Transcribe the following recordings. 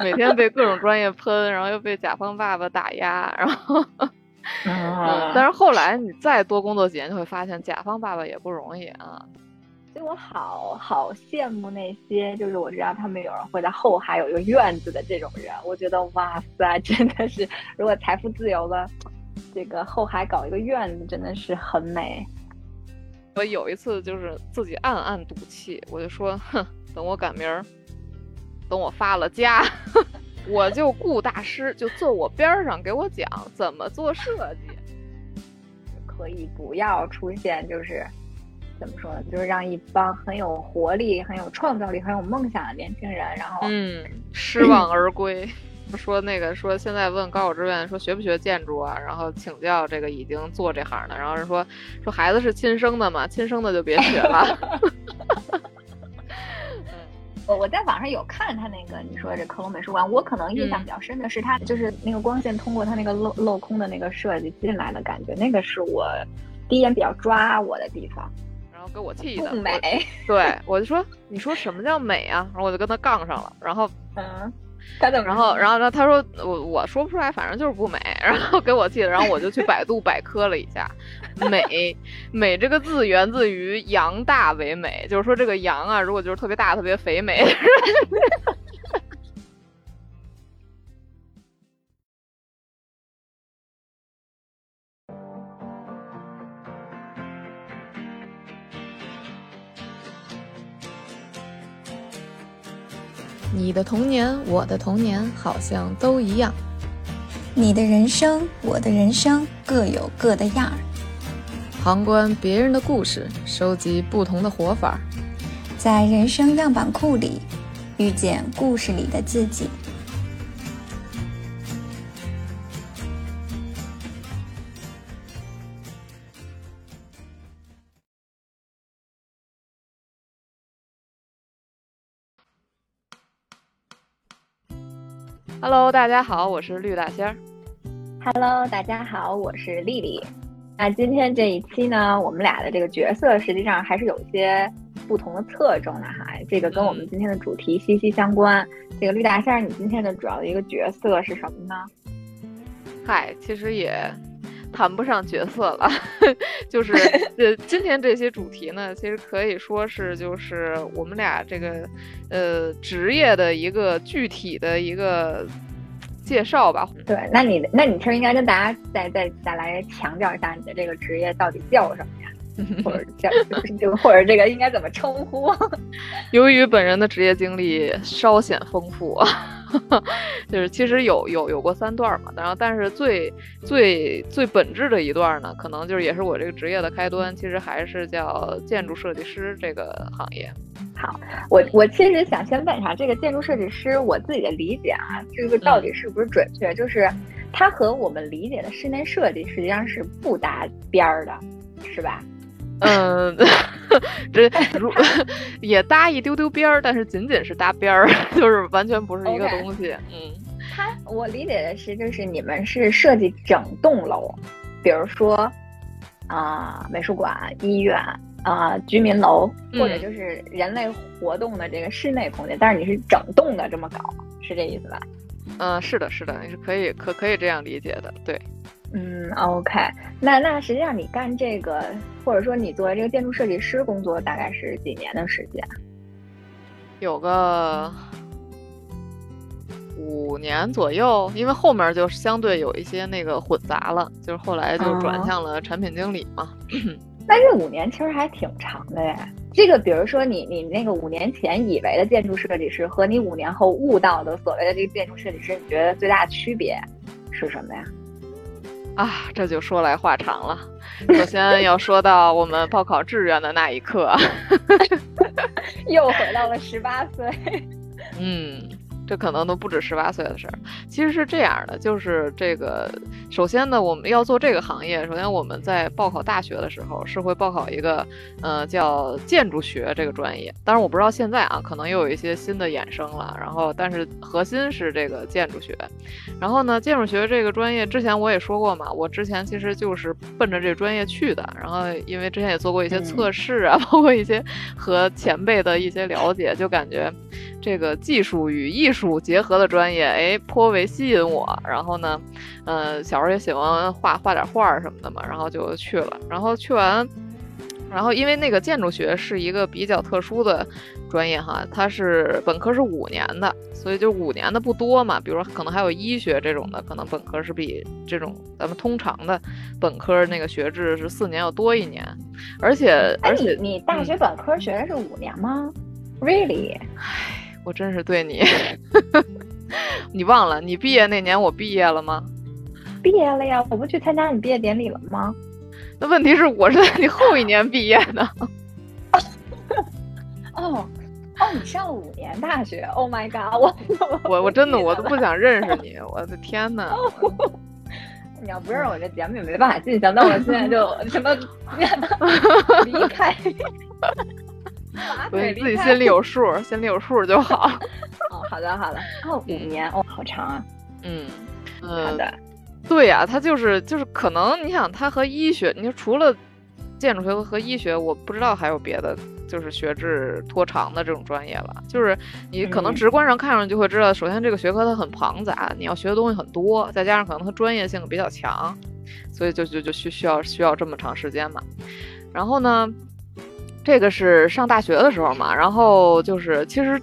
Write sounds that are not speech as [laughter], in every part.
每天被各种专业喷，然后又被甲方爸爸打压，然后，[laughs] 嗯，但是后来你再多工作几年，就会发现甲方爸爸也不容易啊。所以我好好羡慕那些，就是我知道他们有人会在后海有一个院子的这种人，我觉得哇塞，真的是如果财富自由了，这个后海搞一个院子真的是很美。我有一次就是自己暗暗赌气，我就说，哼，等我赶明儿，等我发了家，[laughs] 我就雇大师，就坐我边上给我讲怎么做设计，[laughs] 可以不要出现就是。怎么说呢？就是让一帮很有活力、很有创造力、很有梦想的年轻人，然后嗯，失望而归。说那个说现在问高考志愿说学不学建筑啊？然后请教这个已经做这行的，然后人说说孩子是亲生的嘛，亲生的就别学了。[laughs] 我我在网上有看他那个你说这克隆美术馆，我可能印象比较深的是他就是那个光线通过他那个镂镂空的那个设计进来的感觉，那个是我第一眼比较抓我的地方。然后给我气的，美。[laughs] 对，我就说，你说什么叫美啊？然后我就跟他杠上了。然后，嗯，他怎么？然后，然后，然后他说，我我说不出来，反正就是不美。然后给我气的，然后我就去百度百科了一下，[laughs] 美，美这个字源自于羊大为美，就是说这个羊啊，如果就是特别大、特别肥美。[laughs] 你的童年，我的童年，好像都一样。你的人生，我的人生，各有各的样儿。旁观别人的故事，收集不同的活法，在人生样板库里遇见故事里的自己。Hello，大家好，我是绿大仙儿。Hello，大家好，我是丽丽。那今天这一期呢，我们俩的这个角色实际上还是有些不同的侧重的哈。这个跟我们今天的主题息息相关。这个绿大仙儿，你今天的主要的一个角色是什么呢？嗨，其实也谈不上角色了，[laughs] 就是 [laughs] 呃，今天这些主题呢，其实可以说是就是我们俩这个。呃，职业的一个具体的一个介绍吧。对，那你那你其实应该跟大家再再再来强调一下你的这个职业到底叫什么呀？[laughs] 或者叫 [laughs] 就或者这个应该怎么称呼？[laughs] 由于本人的职业经历稍显丰富。就是其实有有有过三段嘛，然后但是最最最本质的一段呢，可能就是也是我这个职业的开端，其实还是叫建筑设计师这个行业。好，我我其实想先问一下，这个建筑设计师，我自己的理解啊，这个到底是不是准确？就是它和我们理解的室内设计实际上是不搭边儿的，是吧？嗯，[laughs] 这如 [laughs] 也搭一丢丢边儿，但是仅仅是搭边儿，[laughs] 就是完全不是一个东西。嗯，他我理解的是，就是你们是设计整栋楼，比如说啊美术馆、医院啊居民楼，或者就是人类活动的这个室内空间，但是你是整栋的这么搞，是这意思吧？嗯，是的，是的，你是可以可可以这样理解的，对。嗯，OK，那那实际上你干这个，或者说你作为这个建筑设计师工作，大概是几年的时间？有个五年左右，因为后面就相对有一些那个混杂了，就是后来就转向了产品经理嘛。[coughs] 那这五年其实还挺长的呀。这个，比如说你你那个五年前以为的建筑设计师和你五年后悟到的所谓的这个建筑设计师，你觉得最大的区别是什么呀？啊，这就说来话长了。[laughs] 首先要说到我们报考志愿的那一刻，[laughs] 又回到了十八岁。嗯。这可能都不止十八岁的事儿。其实是这样的，就是这个，首先呢，我们要做这个行业，首先我们在报考大学的时候是会报考一个，呃，叫建筑学这个专业。当然我不知道现在啊，可能又有一些新的衍生了。然后，但是核心是这个建筑学。然后呢，建筑学这个专业之前我也说过嘛，我之前其实就是奔着这专业去的。然后因为之前也做过一些测试啊，[laughs] 包括一些和前辈的一些了解，就感觉这个技术与艺术。术结合的专业，哎，颇为吸引我。然后呢，嗯，小时候也喜欢画画点画什么的嘛，然后就去了。然后去完。然后，因为那个建筑学是一个比较特殊的专业哈，它是本科是五年的，所以就五年的不多嘛。比如说，可能还有医学这种的，可能本科是比这种咱们通常的本科那个学制是四年要多一年。而且，而且你大学本科学的是五年吗？Really？唉，我真是对你，[laughs] 你忘了你毕业那年我毕业了吗？毕业了呀，我不去参加你毕业典礼了吗？那问题是，我是在你后一年毕业的。[laughs] 哦，哦，你上了五年大学？Oh my god！我我我真的我都不想认识你，我的天呐！[laughs] 你要不认我这节目也没办法进行，那我现在就什么离开？[laughs] 对，自己心里有数，心里有数就好。[laughs] 哦，好的好的。哦，五年哦，好长啊。嗯，好的。对呀，它就是就是可能你想，它和医学，你说除了建筑学和医学，我不知道还有别的，就是学制拖长的这种专业了。就是你可能直观上看上就会知道，首先这个学科它很庞杂，你要学的东西很多，再加上可能它专业性比较强，所以就就就需需要需要这么长时间嘛。然后呢，这个是上大学的时候嘛，然后就是其实。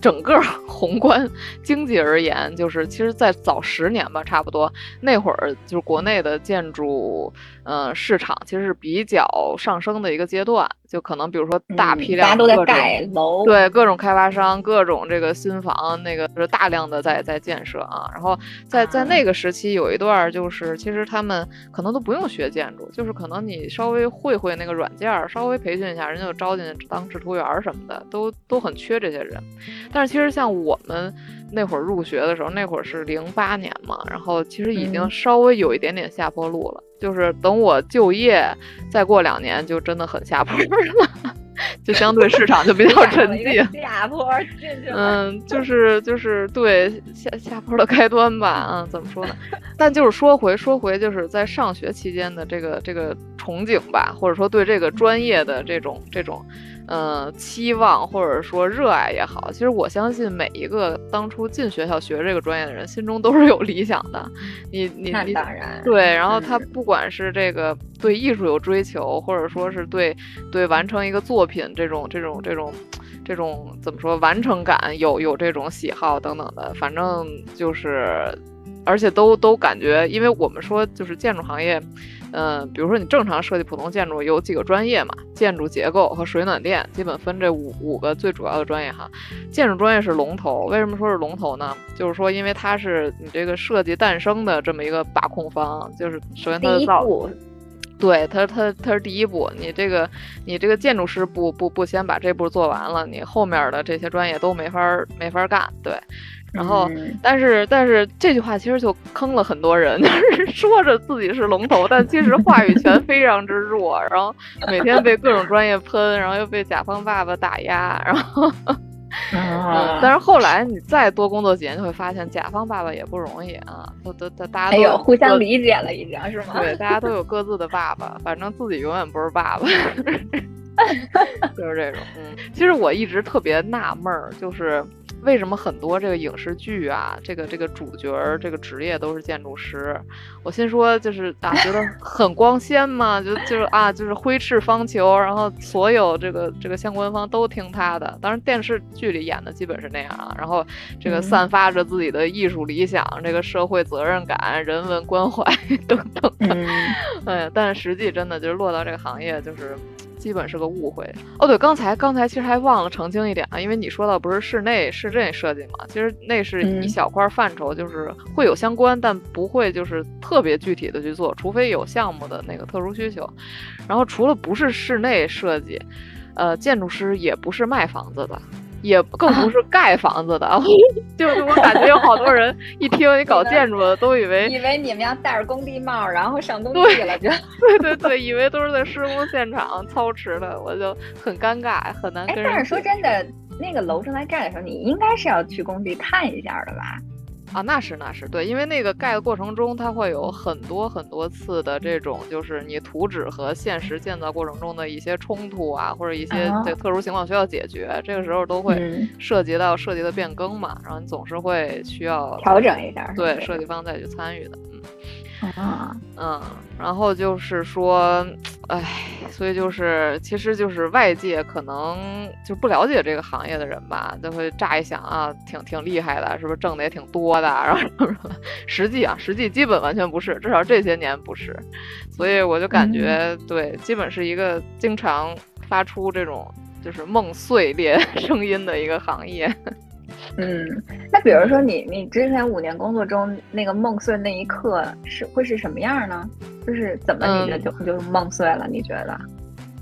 整个 [laughs] 宏观经济而言，就是其实，在早十年吧，差不多那会儿，就是国内的建筑，呃，市场其实是比较上升的一个阶段。就可能比如说大批量，大家都在盖楼，对各种开发商，各种这个新房，那个是大量的在在建设啊。然后在在那个时期有一段，就是其实他们可能都不用学建筑，就是可能你稍微会会那个软件，稍微培训一下，人家就招进去当制图员什么的，都都很缺这些人。但是其实像我们那会儿入学的时候，那会儿是零八年嘛，然后其实已经稍微有一点点下坡路了。就是等我就业，再过两年就真的很下坡了，[laughs] 就相对市场就比较沉寂。下坡进去嗯，就是就是对下下坡的开端吧。嗯，怎么说呢？[laughs] 但就是说回说回，就是在上学期间的这个这个憧憬吧，或者说对这个专业的这种这种。嗯，期望或者说热爱也好，其实我相信每一个当初进学校学这个专业的人，心中都是有理想的。你你你，当然对。然后他不管是这个对艺术有追求，或者说是对对完成一个作品这种这种这种这种怎么说完成感有有这种喜好等等的，反正就是，而且都都感觉，因为我们说就是建筑行业。嗯，比如说你正常设计普通建筑有几个专业嘛？建筑结构和水暖电基本分这五五个最主要的专业哈。建筑专业是龙头，为什么说是龙头呢？就是说因为它是你这个设计诞生的这么一个把控方，就是首先它的造，对它它它是第一步。你这个你这个建筑师不不不先把这步做完了，你后面的这些专业都没法没法干，对。然后，但是但是这句话其实就坑了很多人，[laughs] 就是说着自己是龙头，但其实话语权非常之弱，然后每天被各种专业喷，然后又被甲方爸爸打压，然后，[laughs] 嗯，但是后来你再多工作几年，就会发现甲方爸爸也不容易啊，都都都大家都有互相理解了，已经是吗？对，大家都有各自的爸爸，反正自己永远不是爸爸，[laughs] 就是这种。嗯，其实我一直特别纳闷儿，就是。为什么很多这个影视剧啊，这个这个主角儿这个职业都是建筑师？我心说就是啊，觉得很光鲜嘛，就就是啊，就是挥斥方遒，然后所有这个这个相关方都听他的。当然电视剧里演的基本是那样啊，然后这个散发着自己的艺术理想、这个社会责任感、人文关怀 [laughs] 等等的。哎，但是实际真的就是落到这个行业就是。基本是个误会哦。对，刚才刚才其实还忘了澄清一点啊，因为你说到不是室内室内设计嘛，其实那是一小块范畴，就是会有相关，但不会就是特别具体的去做，除非有项目的那个特殊需求。然后除了不是室内设计，呃，建筑师也不是卖房子的。也 [laughs] 更不是盖房子的，[laughs] 就是我感觉有好多人一听你搞建筑的，都以为以为你们要戴着工地帽，然后上工地了，就对对对，以为都是在施工现场操持的，我就很尴尬，很难。跟，但是说真的，那个楼正在盖的时候，你应该是要去工地看一下的吧？啊，那是那是对，因为那个盖的过程中，它会有很多很多次的这种，就是你图纸和现实建造过程中的一些冲突啊，或者一些这特殊情况需要解决，这个时候都会涉及到设计的变更嘛，然后你总是会需要调整一下，对设计方再去参与的，嗯。啊，嗯，然后就是说，哎，所以就是，其实就是外界可能就不了解这个行业的人吧，就会乍一想啊，挺挺厉害的，是不是挣的也挺多的？[laughs] 然后什么什么实际啊，实际基本完全不是，至少这些年不是。所以我就感觉，对，基本是一个经常发出这种就是梦碎裂 [laughs] 声音的一个行业。嗯，那比如说你你之前五年工作中那个梦碎那一刻是会是什么样呢？就是怎么你的就就梦碎了？你觉得？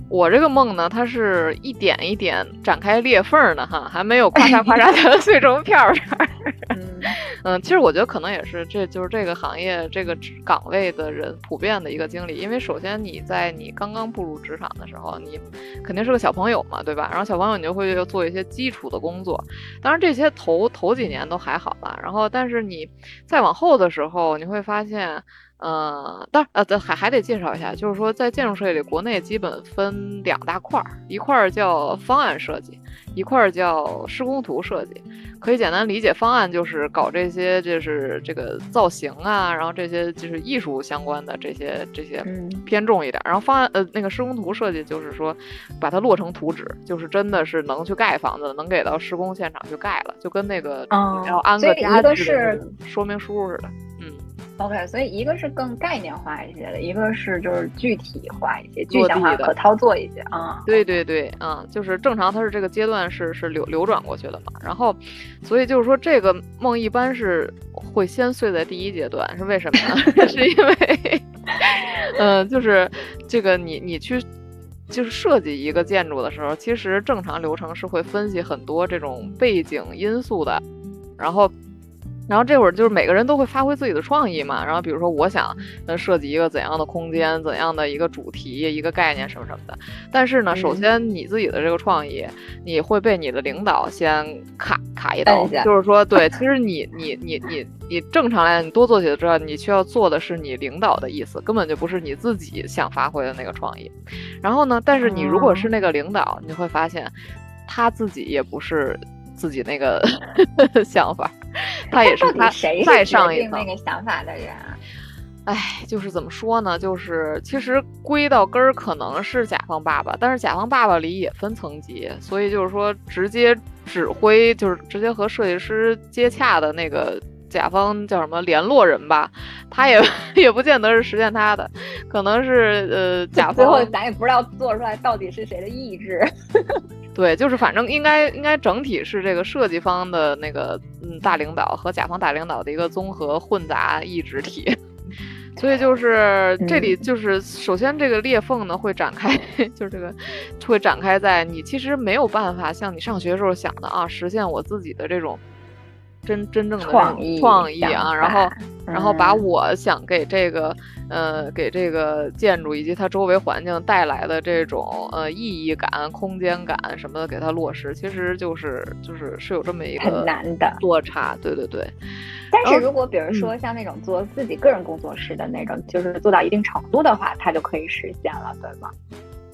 我这个梦呢，它是一点一点展开裂缝的哈，还没有咔嚓咔嚓的 [laughs] 碎成片儿。[laughs] 嗯，其实我觉得可能也是，这就是这个行业这个岗位的人普遍的一个经历。因为首先你在你刚刚步入职场的时候，你肯定是个小朋友嘛，对吧？然后小朋友你就会要做一些基础的工作，当然这些头头几年都还好吧。然后但是你再往后的时候，你会发现。呃，当然，呃，还还得介绍一下，就是说，在建筑设计里，国内基本分两大块儿，一块儿叫方案设计，一块儿叫施工图设计。可以简单理解，方案就是搞这些，就是这个造型啊，然后这些就是艺术相关的这些这些偏重一点。然后方案，呃，那个施工图设计就是说，把它落成图纸，就是真的是能去盖房子，能给到施工现场去盖了，就跟那个要安个家具说明书似的。OK，所以一个是更概念化一些的，一个是就是具体化一些、具象化、可操作一些啊。对对对，嗯，就是正常它是这个阶段是是流流转过去的嘛。然后，所以就是说这个梦一般是会先碎在第一阶段，是为什么呢？[laughs] 是因为，嗯，就是这个你你去就是设计一个建筑的时候，其实正常流程是会分析很多这种背景因素的，然后。然后这会儿就是每个人都会发挥自己的创意嘛。然后比如说，我想呃设计一个怎样的空间，怎样的一个主题、一个概念什么什么的。但是呢，首先你自己的这个创意，你会被你的领导先卡卡一刀。就是说，对，其实你你你你你正常来讲，你多做几个之后，你需要做的是你领导的意思，根本就不是你自己想发挥的那个创意。然后呢，但是你如果是那个领导，你会发现他自己也不是。自己那个 [laughs] 想法，他也是他再上一层那个想法的人。哎，就是怎么说呢？就是其实归到根儿，可能是甲方爸爸，但是甲方爸爸里也分层级，所以就是说直接指挥，就是直接和设计师接洽的那个甲方叫什么联络人吧，他也 [laughs] 也不见得是实现他的，可能是呃 [laughs] 甲方。最后咱也不知道做出来到底是谁的意志。[laughs] 对，就是反正应该应该整体是这个设计方的那个嗯大领导和甲方大领导的一个综合混杂意志体，所以就是这里就是首先这个裂缝呢会展开，就是这个会展开在你其实没有办法像你上学时候想的啊，实现我自己的这种。真真正的创意创意啊，然后然后把我想给这个呃给这个建筑以及它周围环境带来的这种呃意义感、空间感什么的给它落实，其实就是就是是有这么一个很难的落差。对对对。但是如果比如说像那种做自己个人工作室的那种，就是做到一定程度的话，它就可以实现了，对吗？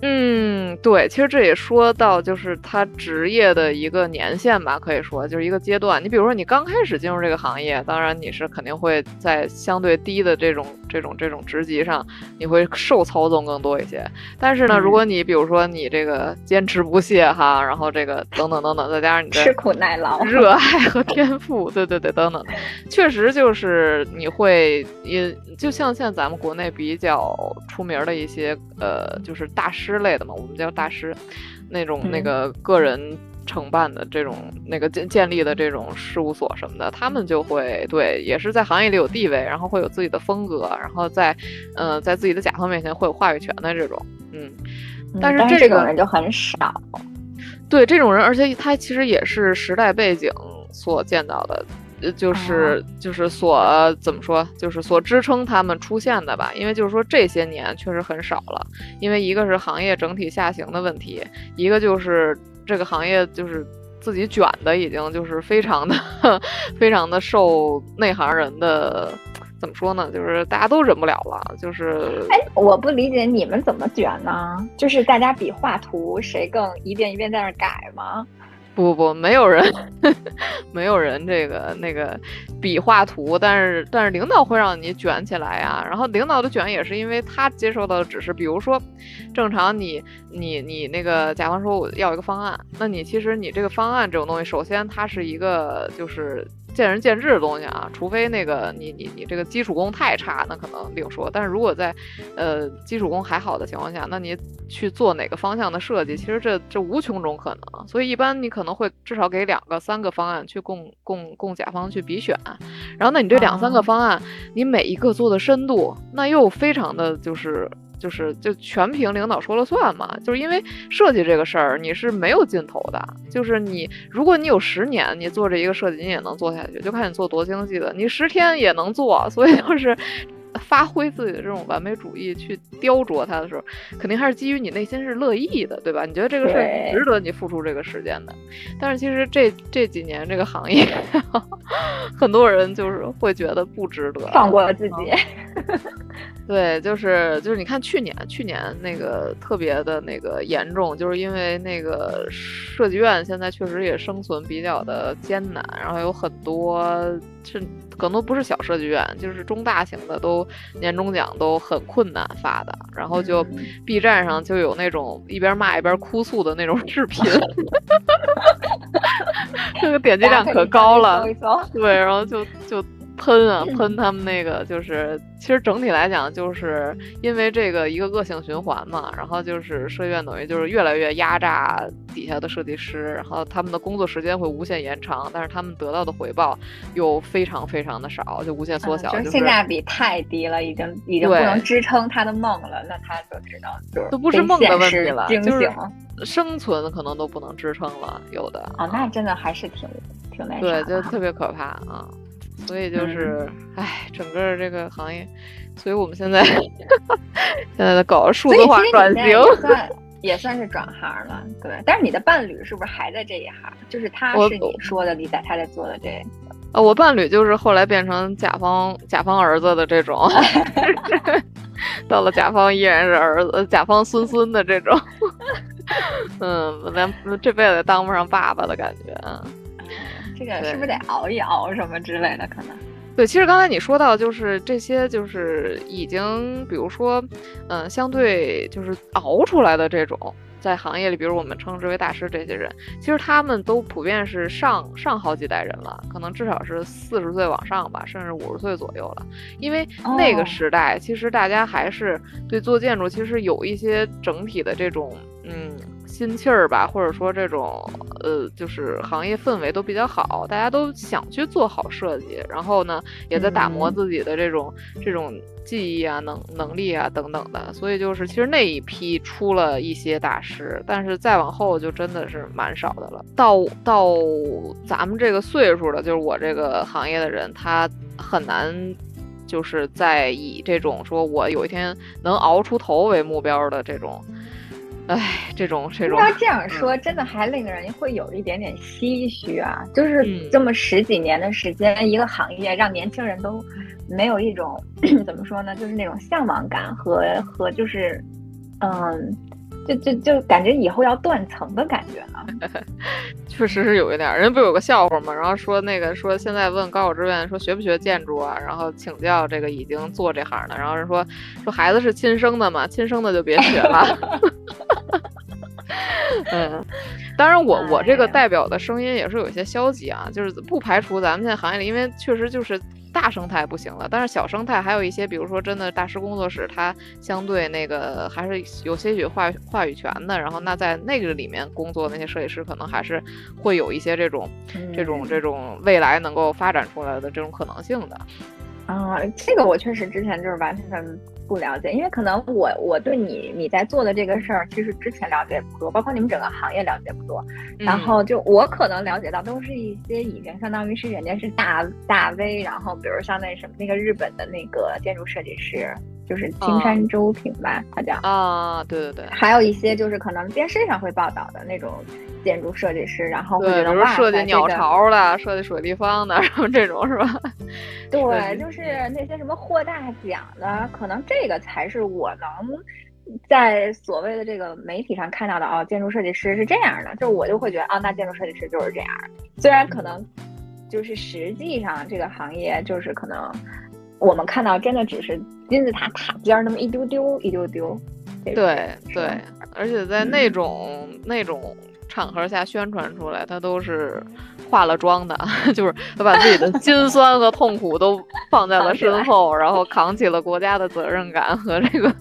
嗯，对，其实这也说到就是他职业的一个年限吧，可以说就是一个阶段。你比如说你刚开始进入这个行业，当然你是肯定会在相对低的这种这种这种职级上，你会受操纵更多一些。但是呢，如果你比如说你这个坚持不懈哈，然后这个等等等等，再加上你的吃苦耐劳、热爱和天赋，对对对，等等，确实就是你会也就像现在咱们国内比较出名的一些呃，就是大师。类的嘛，我们叫大师，那种那个个人承办的这种那个建建立的这种事务所什么的，他们就会对，也是在行业里有地位，然后会有自己的风格，然后在嗯，在自己的甲方面前会有话语权的这种，嗯，但是这种人就很少，对这种人，而且他其实也是时代背景所见到的。呃，就是就是所怎么说，就是所支撑他们出现的吧。因为就是说这些年确实很少了，因为一个是行业整体下行的问题，一个就是这个行业就是自己卷的已经就是非常的 [laughs] 非常的受内行人的怎么说呢？就是大家都忍不了了。就是哎，我不理解你们怎么卷呢？就是大家比画图谁更一遍一遍在那改吗？不不不，没有人，[laughs] 没有人这个那个比画图，但是但是领导会让你卷起来呀。然后领导的卷也是因为他接受到的指示，比如说，正常你你你那个甲方说我要一个方案，那你其实你这个方案这种东西，首先它是一个就是见仁见智的东西啊，除非那个你你你这个基础功太差，那可能另说。但是如果在呃基础功还好的情况下，那你去做哪个方向的设计，其实这这无穷种可能。所以一般你可能会至少给两个、三个方案去供供供甲方去比选。然后那你这两三个方案，你每一个做的深度，那又非常的就是就是就全凭领导说了算嘛。就是因为设计这个事儿，你是没有尽头的。就是你如果你有十年，你做这一个设计，你也能做下去，就看你做多精细的。你十天也能做，所以就是。发挥自己的这种完美主义去雕琢它的时候，肯定还是基于你内心是乐意的，对吧？你觉得这个事儿值得你付出这个时间的。但是其实这这几年这个行业，[laughs] 很多人就是会觉得不值得，放过了自己。对，就是就是，你看去年去年那个特别的那个严重，就是因为那个设计院现在确实也生存比较的艰难，然后有很多是可能不是小设计院，就是中大型的都年终奖都很困难发的，然后就 B 站上就有那种一边骂一边哭诉的那种视频，[laughs] 这个点击量可高了，对，然后就就。喷啊喷他们那个就是，其实整体来讲，就是因为这个一个恶性循环嘛，然后就是设计院等于就是越来越压榨底下的设计师，然后他们的工作时间会无限延长，但是他们得到的回报又非常非常的少，就无限缩小，就是性价比太低了，已经已经不能支撑他的梦了，那他就知道就是都不是梦的问题了，就是生存可能都不能支撑了，有的哦，那真的还是挺挺那对，就特别可怕啊。所以就是，唉，整个这个行业，所以我们现在 [laughs] 现在在搞数字化转型，也算也算是转行了，对。但是你的伴侣是不是还在这一行？就是他是你说的李仔，他在做的这。呃，我伴侣就是后来变成甲方甲方儿子的这种，[laughs] 到了甲方依然是儿子，甲方孙孙的这种，[laughs] 嗯，连这辈子当不上爸爸的感觉啊。这个是不是得熬一熬什么之类的？可能对，其实刚才你说到，就是这些，就是已经，比如说，嗯，相对就是熬出来的这种，在行业里，比如我们称之为大师这些人，其实他们都普遍是上上好几代人了，可能至少是四十岁往上吧，甚至五十岁左右了。因为那个时代，其实大家还是对做建筑其实有一些整体的这种，嗯。心气儿吧，或者说这种呃，就是行业氛围都比较好，大家都想去做好设计，然后呢，也在打磨自己的这种这种技艺啊、能能力啊等等的。所以就是其实那一批出了一些大师，但是再往后就真的是蛮少的了。到到咱们这个岁数的，就是我这个行业的人，他很难就是在以这种说我有一天能熬出头为目标的这种。唉，这种这种，要这样说，真的还令人会有一点点唏嘘啊！就是这么十几年的时间，一个行业让年轻人都没有一种 [clears throat] 怎么说呢？就是那种向往感和和就是，嗯，就就就感觉以后要断层的感觉了。[laughs] 确实是有一点，人不有个笑话吗？然后说那个说现在问高考志愿说学不学建筑啊？然后请教这个已经做这行的，然后人说说孩子是亲生的嘛，亲生的就别学了。[laughs] 嗯，当然，我我这个代表的声音也是有一些消极啊，就是不排除咱们现在行业里，因为确实就是大生态不行了，但是小生态还有一些，比如说真的大师工作室，它相对那个还是有些许话话语权的，然后那在那个里面工作那些设计师，可能还是会有一些这种这种这种未来能够发展出来的这种可能性的。啊，这个我确实之前就是完全。不了解，因为可能我我对你你在做的这个事儿，其实之前了解不多，包括你们整个行业了解不多。然后就我可能了解到，都是一些已经相当于是人家是大大 V，然后比如像那什么那个日本的那个建筑设计师，就是青山周平吧，他叫啊，对对对，还有一些就是可能电视上会报道的那种建筑设计师，然后会，比如觉得哇设计鸟巢的、设计水立方的，[laughs] 然后这种是吧？[laughs] 对，就是那些什么获大奖的，可能这个才是我能在所谓的这个媒体上看到的哦，建筑设计师是这样的，就我就会觉得啊，那建筑设计师就是这样。虽然可能就是实际上这个行业就是可能我们看到真的只是金字塔塔尖儿那么一丢丢一丢丢。对对，而且在那嗯种、那种场合下宣传出来，他都是化了妆的，[laughs] 就是他把自己的辛酸和痛苦都放在了身后，然后扛起了国家的责任感和这个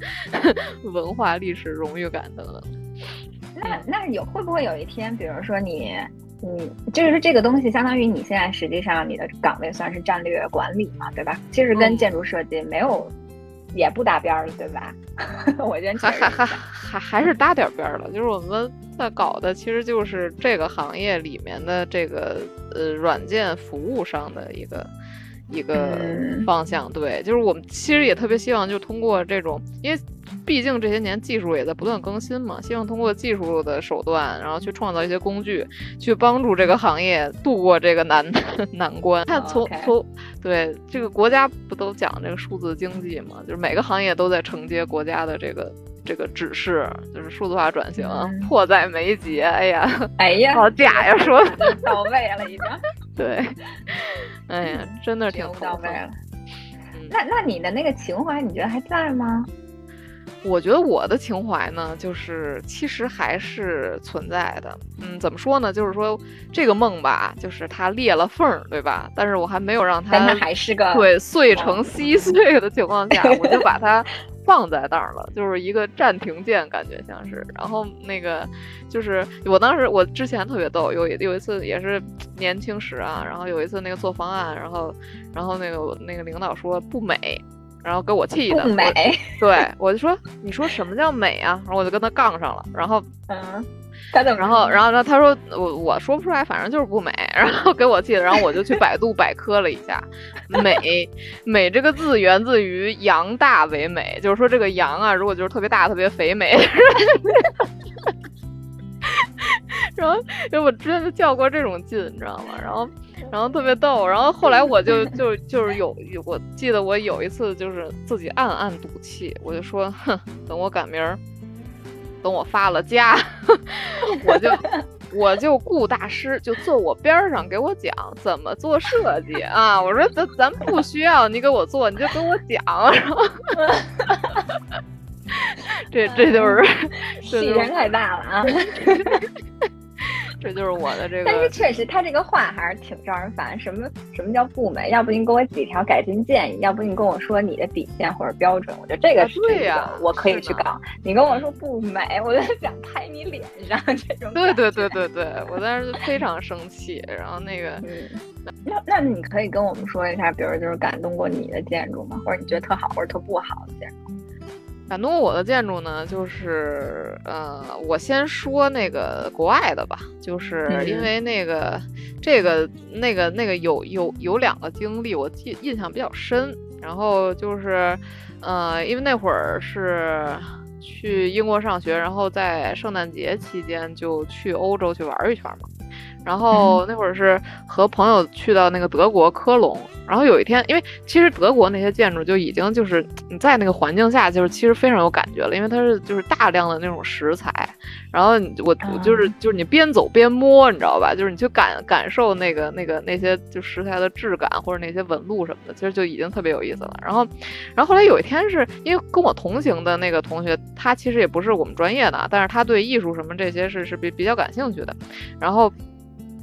[laughs] 文化历史荣誉感等等。那那有会不会有一天，比如说你，你就是说这个东西，相当于你现在实际上你的岗位算是战略管理嘛，对吧？其实跟嗯建筑设计没有，也不搭边儿了，对吧？[laughs] 我先确还还还。还还是搭点边儿了，就是我们在搞的其实就是这个行业里面的这个呃软件服务上的一个一个嗯方向。对，就是我们其实也特别希望，就通过这种，因为毕竟这些年技术也在不断更新嘛，希望通过技术的手段，然后去创造一些工具，去帮助这个行业度过这个难 [laughs] 难关。看从从对这个国家不都讲这个数字经济嘛，就是每个行业都在承接国家的这个。这个指示就是数字化转型，嗯 [laughs] 迫在眉睫。哎呀，[laughs] 哎呀，好假呀，说的到位了已经，对，哎呀，真的是挺到位了。嗯那那你的那个情怀，你觉得还在吗？我觉得我的情怀呢，就是其实还是存在的。嗯，怎么说呢？就是说这个梦吧，就是它裂了缝儿，对吧？但是我还没有让它但它还是个对碎成稀碎的情况下，我就 [laughs] 把它放在那儿了，就是一个暂停键，感觉像是。然后那个就是我当时我之前特别逗，有有一次也是年轻时啊，然后有一次那个做方案，然后然后那个那个领导说不美。然后给我气的，对我就说，你说什么叫美啊？然后我就跟他杠上了，然后嗯，他怎么？然后，然后，然后他说我我说不出来，反正就是不美，[laughs] 然后给我气的，然后我就去百度百科了一下，美美这个字源自于羊大为美，就是说这个羊啊，如果就是特别大、特别肥美。[laughs] 然后，因为我之前就较过这种劲，你知道吗？然后，然后特别逗。然后后来我就 [laughs] 就就是有，有我记得我有一次就是自己暗暗赌气，我就说，哼，等我赶明儿，等我发了家，[laughs] 我就我就雇大师，就坐我边上给我讲怎么做设计啊。我说咱咱不需要你给我做，你就跟我讲。然后 [laughs] 这这就是这气就是人太大了啊！这就是我的这个但是。确实，他这个话还是挺招人烦。什么什么叫不美？要不您给我几条改进建议，要不你跟我说你的底线或者标准。我觉得这个啊是对呀这个我可以去搞。你跟我说不美，我就想拍你脸上这种。对对对对对，我当时就非常生气，然后那个嗯，那那你可以跟我们说一下，比如就是感动过你的建筑吗？或者你觉得特好或者特不好的建筑？感动我的建筑呢，就是呃，我先说那个国外的吧，就是嗯因为那个、这个那个那个有有有两个经历，我记印象比较深。然后就是呃，因为那会儿是去英国上学，然后在圣诞节期间就去欧洲去玩一圈嘛。然后那会儿是和朋友去到那个德国科隆，然后有一天，因为其实德国那些建筑就已经就是你在那个环境下，就是其实非常有感觉了，因为它是就是大量的那种石材，然后你我我就是就是你边走边摸，你知道吧？就是你去感感受那个那个那些就石材的质感或者那些纹路什么的，其实就已经特别有意思了。然后，然后后来有一天是因为跟我同行的那个同学，他其实也不是我们专业的啊，但是他对艺术什么这些是是比比较感兴趣的，然后。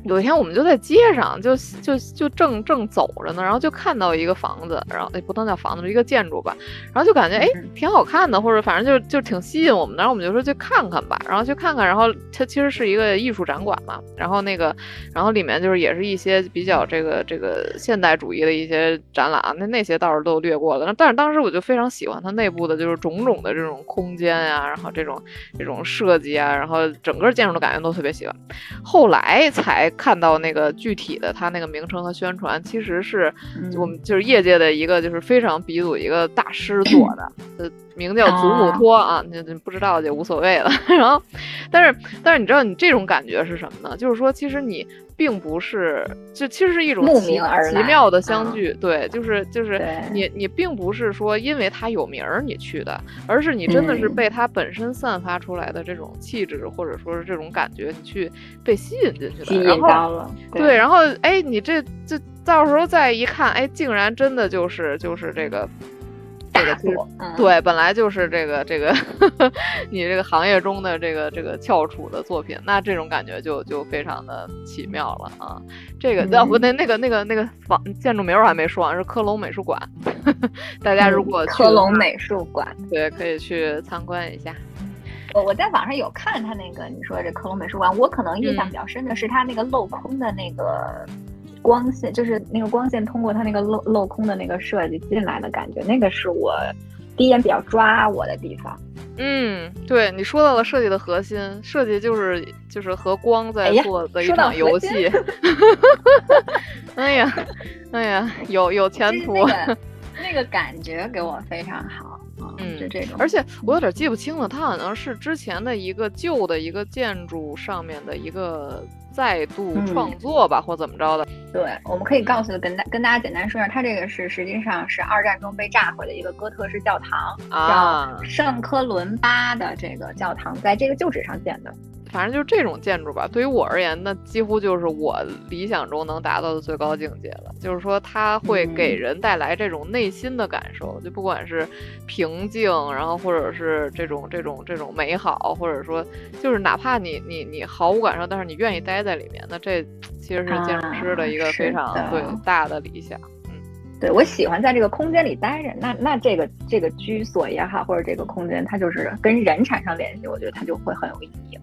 有一天我们就在街上，就就就正正走着呢，然后就看到一个房子，然后那不能叫房子，一个建筑吧，然后就感觉哎嗯挺好看的，或者反正就就挺吸引我们的，然后我们就说去看看吧，然后去看看，然后它其实是一个艺术展馆嘛，然后那个然后里面就是也是一些比较这个这个现代主义的一些展览啊，那那些倒是都略过了，但是当时我就非常喜欢它内部的就是种种的这种空间呀、然后这种这种设计啊，然后整个建筑的感觉都特别喜欢，后来才。才看到那个具体的它那个名称和宣传，其实是嗯我们就是业界的一个就是非常鼻祖一个大师做的，[clears throat] 呃，名叫祖母托啊，那那不知道就无所谓了。[laughs] 然后，但是但是你知道你这种感觉是什么呢？就是说其实你并不是，就其实是一种慕奇奇妙的相啊聚，对，就是就是你你并不是说因为他有名儿你去的，而是你真的是嗯被他本身散发出来的这种气质或者说是这种感觉，你去被吸引进去吸的，然后。对，然后哎，你这这到时候再一看，哎，竟然真的就是就是这个这个大其实，嗯，对，本来就是这个这个 [laughs] 你这个行业中的这个这个翘楚的作品，那这种感觉就就非常的奇妙了啊！这个要、不嗯那那个那个那个房建筑名儿我还没说完，是科隆美术馆，[laughs] 大家如嗯果去科隆美术馆。对可以去参观一下。我我在网上有看他那个你说这科隆美术馆，我可能印象嗯比较深的是他那个镂空的那个光线，就是那个光线通过它那个镂镂空的那个设计进来的感觉，那个是我第一眼比较抓我的地方。嗯，对你说到了设计的核心，设计就是就是和光在做的一场游戏。[laughs] 哎呀，哎呀，有有前途。那个那个感觉给我非常好啊，嗯就这种，而且我有点记不清了，它好像是之前的一个旧的一个建筑上面的一个再度嗯创作吧，或怎么着的。对，我们可以告诉跟大跟大家简单说一下，它这个是实际上是二战中被炸毁的一个哥特式教堂，啊叫圣科伦巴的这个教堂，在这个旧址上建的。反正就是这种建筑吧，对于我而言，那几乎就是我理想中能达到的最高境界了。就是说，它会给嗯人带来这种内心的感受，就不管是平静，然后或者是这种这种这种美好，或者说就是哪怕你你你毫无感受，但是你愿意待在里面，那这其实是建筑师的一个啊非常、对大的理想。对我喜欢在这个空间里待着，那那这个这个居所也好，或者这个空间，它就是跟人产生联系，我觉得它就会很有意义了。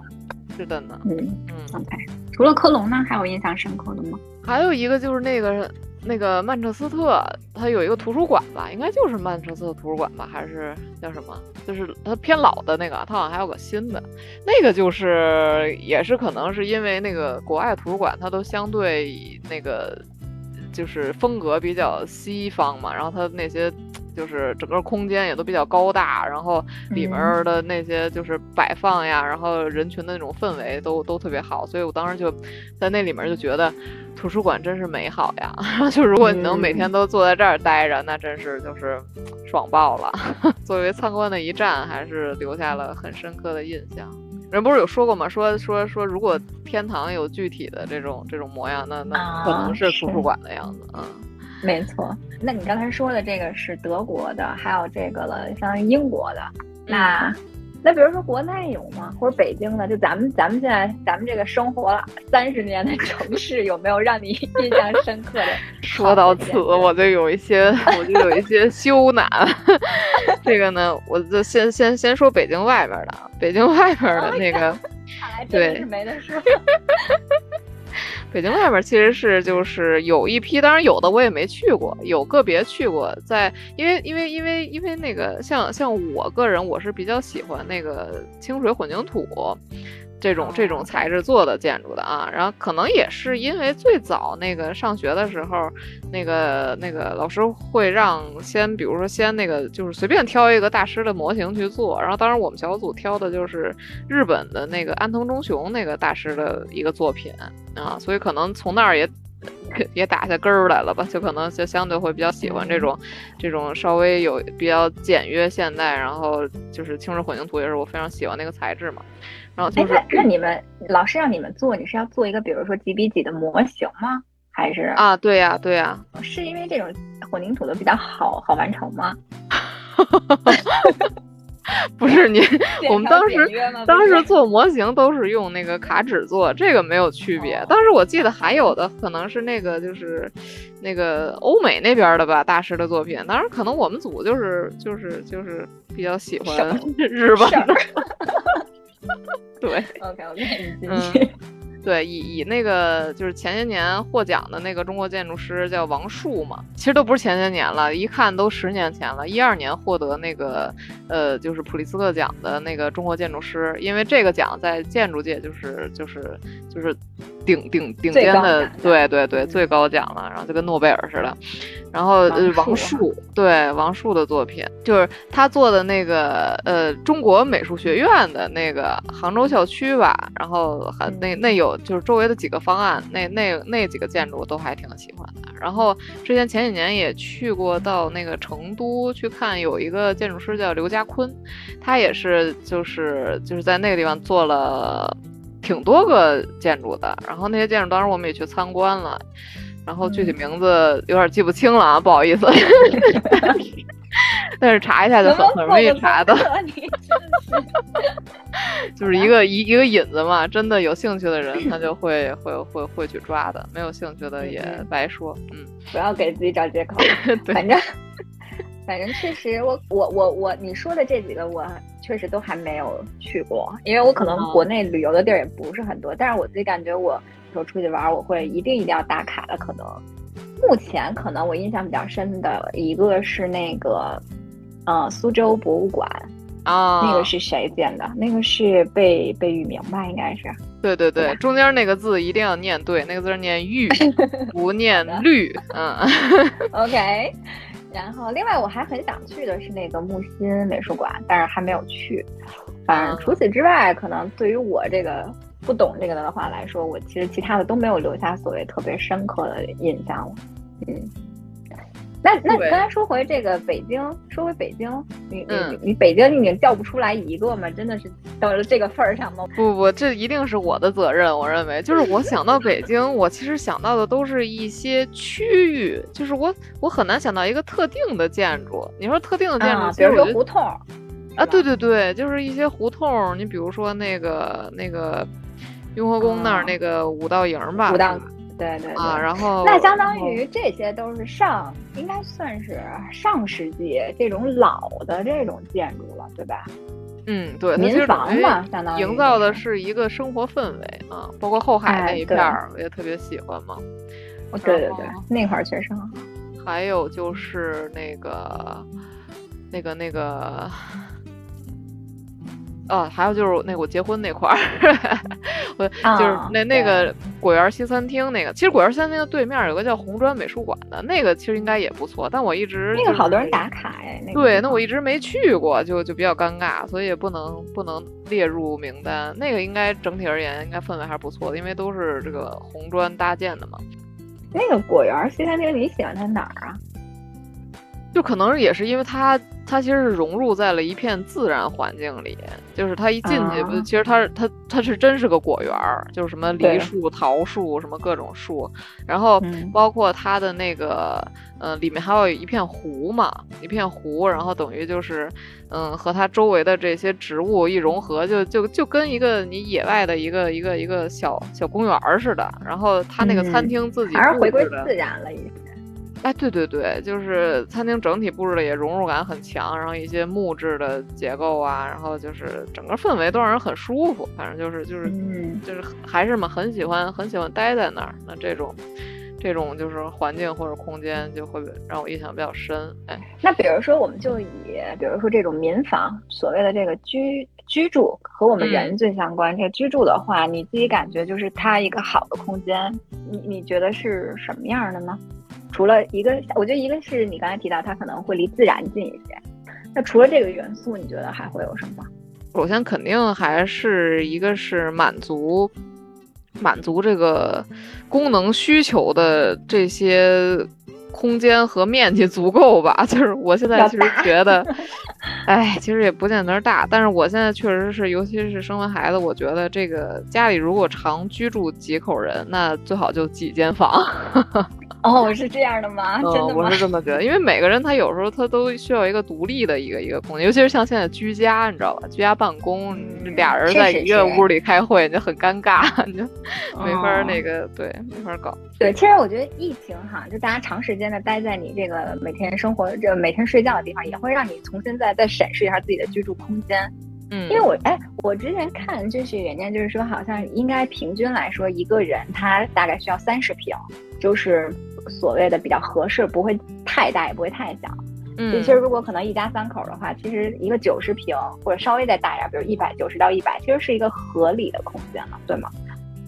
是的呢，嗯嗯。，OK。除了科隆呢，还有印象深刻的吗？还有一个就是那个那个曼彻斯特，它有一个图书馆吧，应该就是曼彻斯特图书馆吧，还是叫什么？就是它偏老的那个，它好像还有个新的，那个就是也是可能是因为那个国外图书馆它都相对那个就是风格比较西方嘛，然后它那些。就是整个空间也都比较高大，然后里面的那些就是摆放呀，然后人群的那种氛围都都特别好，所以我当时就在那里面就觉得图书馆真是美好呀！[laughs] 就如果你能每天都坐在这儿待着，那真是就是爽爆了。[laughs] 作为参观的一站，还是留下了很深刻的印象。人不是有说过吗？说说说，如果天堂有具体的这种这种模样，那那可能是图书馆的样子。嗯，没错。那你刚才说的这个是德国的，还有这个了，相当于英国的。那、那比如说国内有吗？或者北京的？就咱们咱们现在咱们这个生活了三十年的 [laughs] 城市，有没有让你印象深刻的？[laughs] 说到此，我就有一些我就有一些羞赧。[laughs] 这个呢，我就先先先说北京外边的，北京外边的那个，看来真的是没得说。北京外面其实是就是有一批，当然有的我也没去过，有个别去过。在因为因为因为因为那个像像我个人，我是比较喜欢那个清水混凝土这种这种材质做的建筑的啊。然后可能也是因为最早那个上学的时候，那个那个老师会让先比如说先那个就是随便挑一个大师的模型去做，然后当时我们小组挑的就是日本的那个安藤忠雄那个大师的一个作品。啊，所以可能从那儿也 [laughs] 也打下根儿来了吧，就可能就相对会比较喜欢这种这种稍微有比较简约现代，然后就是清水混凝土也是我非常喜欢那个材质嘛。然后就是，哎、那那你们老师让你们做，你是要做一个比如说几比几的模型吗？还是啊，对呀、啊，对呀、啊，[laughs] 是因为这种混凝土的比较好好完成吗？[laughs] 不是你，[laughs] 我们当时当时做模型都是用那个卡纸做，这个没有区别。哦当时我记得还有的可能是那个就是那个欧美那边的吧，大师的作品。当然，可能我们组就是就是就是比较喜欢日本的。[laughs] 对，OK OK，你继续。嗯 [laughs] 对，以以那个就是前些年获奖的那个中国建筑师叫王树嘛，其实都不是前些年了，一看都十年前了。一二年获得那个呃就是普利斯特奖的那个中国建筑师，因为这个奖在建筑界就是就是就是顶顶顶尖的对对对，最高奖了，然后就跟诺贝尔似的。然后呃，王树对王树的作品，就是他做的那个呃中国美术学院的那个杭州校区吧，然后还那那有就是周围的几个方案，那那那几个建筑都还挺喜欢的。然后之前前几年也去过到那个成都去看，有一个建筑师叫刘家坤，他也是就是就是在那个地方做了挺多个建筑的，然后那些建筑当时我们也去参观了，然后具体名字有点记不清了啊，不好意思，[laughs] 但是查一下就很很容易查的，就是一个一一个引子嘛，真的有兴趣的人他就会 [laughs] 会会会去抓的，没有兴趣的也嗯。白说，嗯，不要给自己找借口。[laughs] 对。反正反正确实我，我我我你说的这几个，我确实都还没有去过，因为我可能哦国内旅游的地儿也不是很多，但是我自己感觉我说出去玩儿，我会一定一定要打卡的。可能目前可能我印象比较深的一个是那个，呃，苏州博物馆，啊，那个是谁建的？那个是贝贝聿铭吧，应该是。对对对对，中间那个字一定要念对，那个字儿念玉，[laughs] 不念绿，嗯。[laughs] OK，然后另外我还很想去的是那个木心美术馆，但是还没有去。反正除此之外，可能对于我这个不懂这个的话来说，我其实其他的都没有留下所谓特别深刻的印象了。嗯，那那刚才说回这个北京，说回北京，你你、嗯你北京你已经叫不出来一个吗？真的是到了这个份儿上吗？不不，这一定是我的责任。我认为，就是我想到北京，我其实想到的都是一些区域，就是我我很难想到一个特定的建筑。你说特定的建筑，啊，比如说胡同啊，对对对，就是一些胡同。你比如说那个那个雍和宫那儿啊那个五道营吧，五道是吧对对对。啊，然后那相当于这些都是上，应该算是上世纪这种老的这种建筑了，对吧？嗯，对，民房嘛，相当于营造的是是一个生活氛围啊，包括后海那一片儿，我也特别喜欢嘛。哦对对对那块儿确实很好。还有就是那个，那个那个，哦，还有就是那个我结婚那块儿，[laughs] 我就是啊那那个果园西餐厅那个，其实果园西餐厅的对面有个叫红砖美术馆的，那个其实应该也不错，但我一直那就是个好多人打卡哎，那个对，那我一直没去过，就就比较尴尬，所以也不能不能列入名单。那个应该整体而言应该氛围还是不错的，因为都是这个红砖搭建的嘛。那个果园西餐厅，你喜欢它哪儿啊？就可能也是因为它，它其实是融入在了一片自然环境里，就是它一进去，不、啊其实它它它是真是个果园儿，就是什么梨树、桃树，什么各种树，然后嗯包括它的那个，呃，里面还有一片湖嘛，一片湖，然后等于就是，嗯，和它周围的这些植物一融合，就就就跟一个你野外的一个一个一个小小公园儿似的，然后它那个餐嗯厅自己还是回归自然了一些。哎，对对对，就是餐厅整体布置的也融入感很强，然后一些木质的结构啊，然后就是整个氛围都让人很舒服，反正就是就是、嗯就是还是嘛，很喜欢很喜欢待在那儿。那这种这种就是环境或者空间就会让我印象比较深。哎，那比如说，我们就以比如说这种民房，所谓的这个居居住和我们嗯人最相关。这个居住的话，你自己感觉就是它一个好的空间，你你觉得是什么样的呢？除了一个，我觉得一个是你刚才提到它可能会离自然近一些。那除了这个元素，你觉得还会有什么？首先肯定还是一个是满足满足这个功能需求的这些空间和面积足够吧。[laughs] 就是我现在其实觉得，[laughs] 哎，其实也不见得大，但是我现在确实是，尤其是生完孩子，我觉得这个家里如果常居住几口人，那最好就几间房。[laughs] 哦，是这样的吗？真的嗯，我？是这么觉得，因为每个人他有时候他都需要一个独立的一个一个空间，尤其是像现在居家，你知道吧？居家办公，嗯俩人在一个屋里开会，你就很尴尬，[laughs] 你就没法那个、对，没法搞。对，其实我觉得疫情哈，就大家长时间的待在你这个每天生活、这每天睡觉的地方，也会让你重新再再审视一下自己的居住空间。嗯，因为我哎，我之前看就是人家就是说，好像应该平均来说，一个人他大概需要三十平，就是所谓的比较合适，不会太大，也不会太小。嗯，其实如果可能一家三口的话，其实一个九十平或者稍微再大一点，比如一百九十到一百，其实是一个合理的空间了，对吗？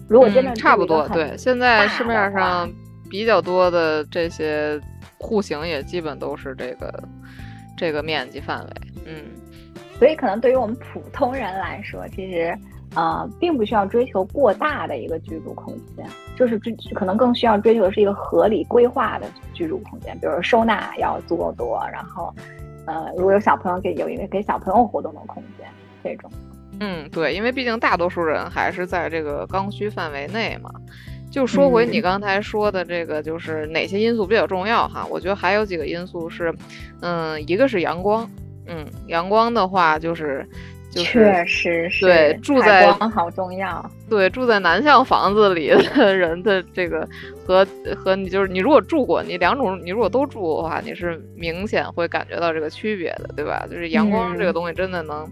如果真的、差不多，对，现在市面上比较多的这些户型也基本都是这个这个面积范围，嗯，所以可能对于我们普通人来说，其实呃，并不需要追求过大的一个居住空间，就是追可能更需要追求的是一个合理规划的居住空间，比如说收纳要足够多，然后呃，如果有小朋友，给有一个给小朋友活动的空间，这种。嗯，对，因为毕竟大多数人还是在这个刚需范围内嘛。就说回你刚才说的这个，就是哪些因素比较重要哈？我觉得还有几个因素是，嗯，一个是阳光，嗯，阳光的话就是，确实是对住在光好重要，对住在南向房子里的人的这个和和你就是你如果住过，你两种你如果都住的话，你是明显会感觉到这个区别的，对吧？就是阳光这个东西真的能。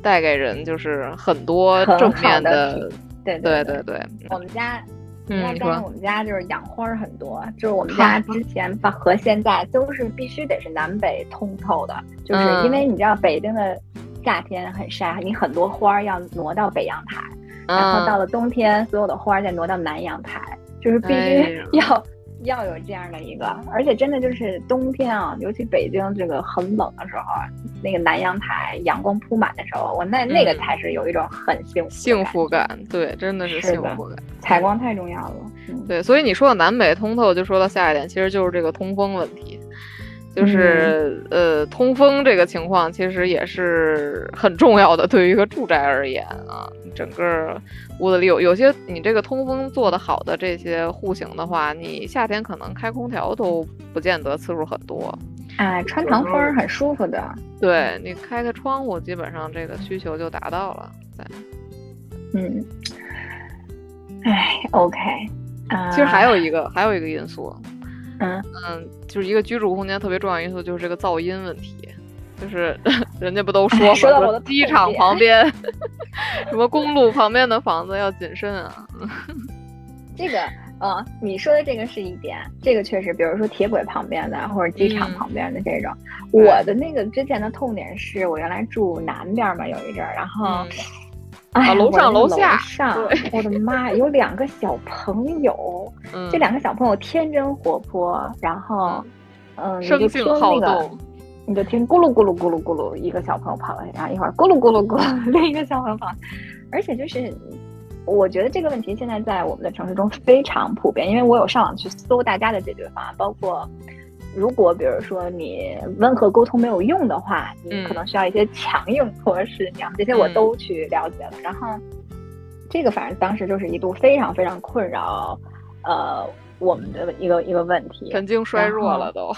带给人就是很多正面的，对对对对。我们家，嗯，但是我们家就是养花很多，就是我们家之前把和现在都是必须得是南北通透的，就是因为你知道北京的夏天很晒，你很多花要挪到北阳台，然后到了冬天，所有的花再挪到南阳台，就是必须 [laughs] 要。要有这样的一个，而且真的就是冬天啊，尤其北京这个很冷的时候，那个南阳台阳光铺满的时候，我那那个才是有一种很幸福幸福感。对，真的是幸福感。采光太重要了。对，所以你说的南北通透，就说到下一点，其实就是这个通风问题。就是呃，通风这个情况其实也是很重要的，对于一个住宅而言啊，整个屋子里有有些你这个通风做得好的这些户型的话，你夏天可能开空调都不见得次数很多。哎，穿堂风很舒服的。对你开开窗户，基本上这个需求就达到了。对，嗯，哎，OK，其实还有一个还有一个因素。嗯嗯，就是一个居住空间特别重要因素，就是这个噪音问题。就是 [laughs] 人家不都说吗？机场旁边，[laughs] 什么公路旁边的房子要谨慎啊。[laughs] 这个，呃，你说的这个是一点，这个确实，比如说铁轨旁边的或者机场旁边的这种。我的那个之前的痛点是我原来住南边嘛，有一阵儿，然后。啊，楼上楼下，上我的妈，有两个小朋友，这两个小朋友天真活泼，然后，嗯，你就听那个，你就听咕噜咕噜咕噜咕噜，一个小朋友跑了，然后一会儿咕噜咕噜咕噜，另一个小朋友跑，而且就是，我觉得这个问题现在在我们的城市中非常普遍，因为我有上网去搜大家的解决方案，包括。如果比如说你温和沟通没有用的话，你可能需要一些强硬措施，这样这些我都去了解了。然后，这个反正当时就是一度非常非常困扰，呃，我们的一个一个问题，神经衰弱了都。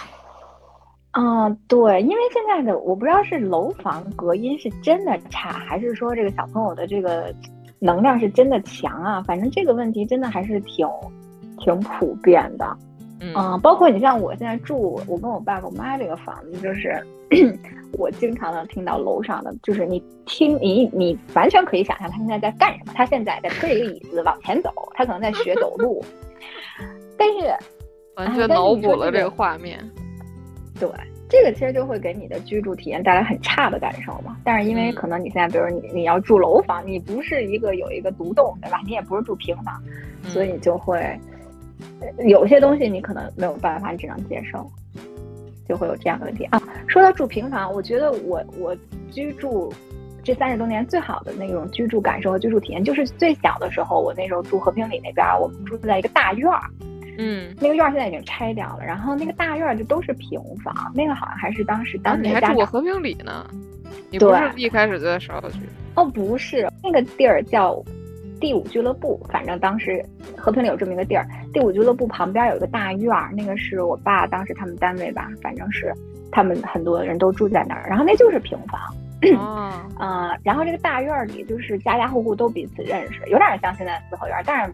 嗯，对，因为现在的我不知道是楼房隔音是真的差，还是说这个小朋友的这个能量是真的强啊？反正这个问题真的还是挺挺普遍的。嗯，包括你像我现在住，我跟我爸爸我妈这个房子，就是 [clears throat] 我经常能听到楼上的，就是你听你你完全可以想象他现在在干什么，他现在在推一个椅子往前走，他可能在学走路，[laughs] 但是 [laughs] 完全脑补了这个画面。对，这个其实就会给你的居住体验带来很差的感受嘛。但是因为可能你现在，比如你你要住楼房，你不是一个有一个独栋，对吧？你也不是住平房，所以你就会。有些东西你可能没有办法，你只能接受，就会有这样的问题啊。说到住平房，我觉得我我居住这三十多年最好的那种居住感受和居住体验，就是最小的时候，我那时候住和平里那边，我们住在一个大院儿，嗯，那个院儿现在已经拆掉了，然后那个大院儿就都是平房，那个好像还是当时当年你还住过和平里呢？你不是一开始就在芍药区？哦，不是，那个地儿叫。第五俱乐部，反正当时和平里有这么一个地儿。第五俱乐部旁边有一个大院儿，那个是我爸当时他们单位吧，反正是他们很多人都住在那儿。然后那就是平房，哦，嗯，[clears throat] 然后这个大院里就是家家户户都彼此认识，有点像现在四合院，但是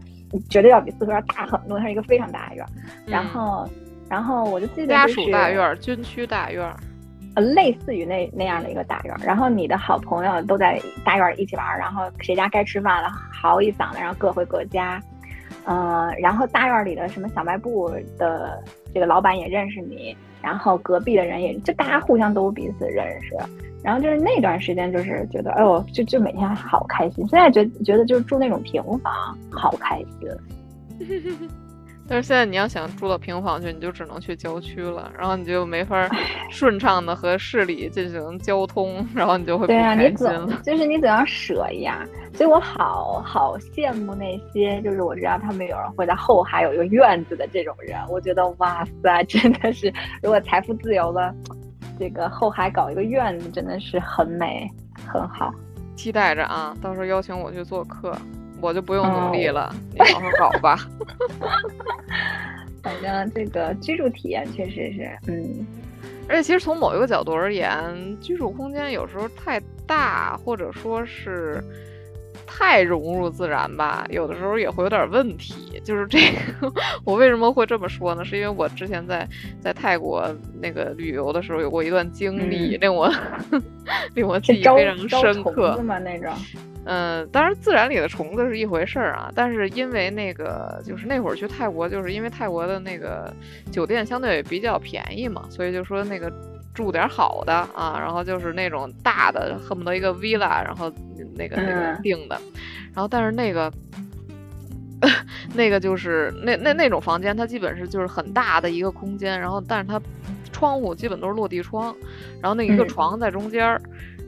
绝对要比四合院大很多。它是一个非常大的院儿。然后，然后我就记得家属大院、军区大院。类似于那那样的一个大院，然后你的好朋友都在大院一起玩，然后谁家该吃饭了，嚎一嗓子，然后各回各家。嗯，然后大院里的什么小卖部的这个老板也认识你，然后隔壁的人也就大家互相都彼此认识。然后就是那段时间，就是觉得，哎呦，就就每天好开心。现在觉觉得就是住那种平房好开心。[laughs] 但是现在你要想住到平房去，你就只能去郊区了，然后你就没法顺畅的和市里进行交通，然后你就会对啊，你总就是你总要舍一样。所以我好好羡慕那些，就是我知道他们有人会在后海有一个院子的这种人。我觉得哇塞，真的是如果财富自由了，这个后海搞一个院子真的是很美很好。期待着啊，到时候邀请我去做客。我就不用努力了，你好好搞吧。[laughs] 反正这个居住体验确实是，嗯，而且其实从某一个角度而言，居住空间有时候太大，或者说是。太融入自然吧，有的时候也会有点问题。就是这个，[laughs] 我为什么会这么说呢？是因为我之前在在泰国那个旅游的时候，有过一段经历，令我 [laughs] 令我记忆非常深刻。那种，嗯，当然自然里的虫子是一回事儿啊，但是因为那个就是那会儿去泰国，就是因为泰国的那个酒店相对比较便宜嘛，所以就说那个。住点好的啊，然后就是那种大的，恨不得一个 villa，然后那个那个订的，然后但是那个 [laughs] 那个就是那那那种房间，它基本是就是很大的一个空间，然后但是它窗户基本都是落地窗，然后那一个床在中间儿。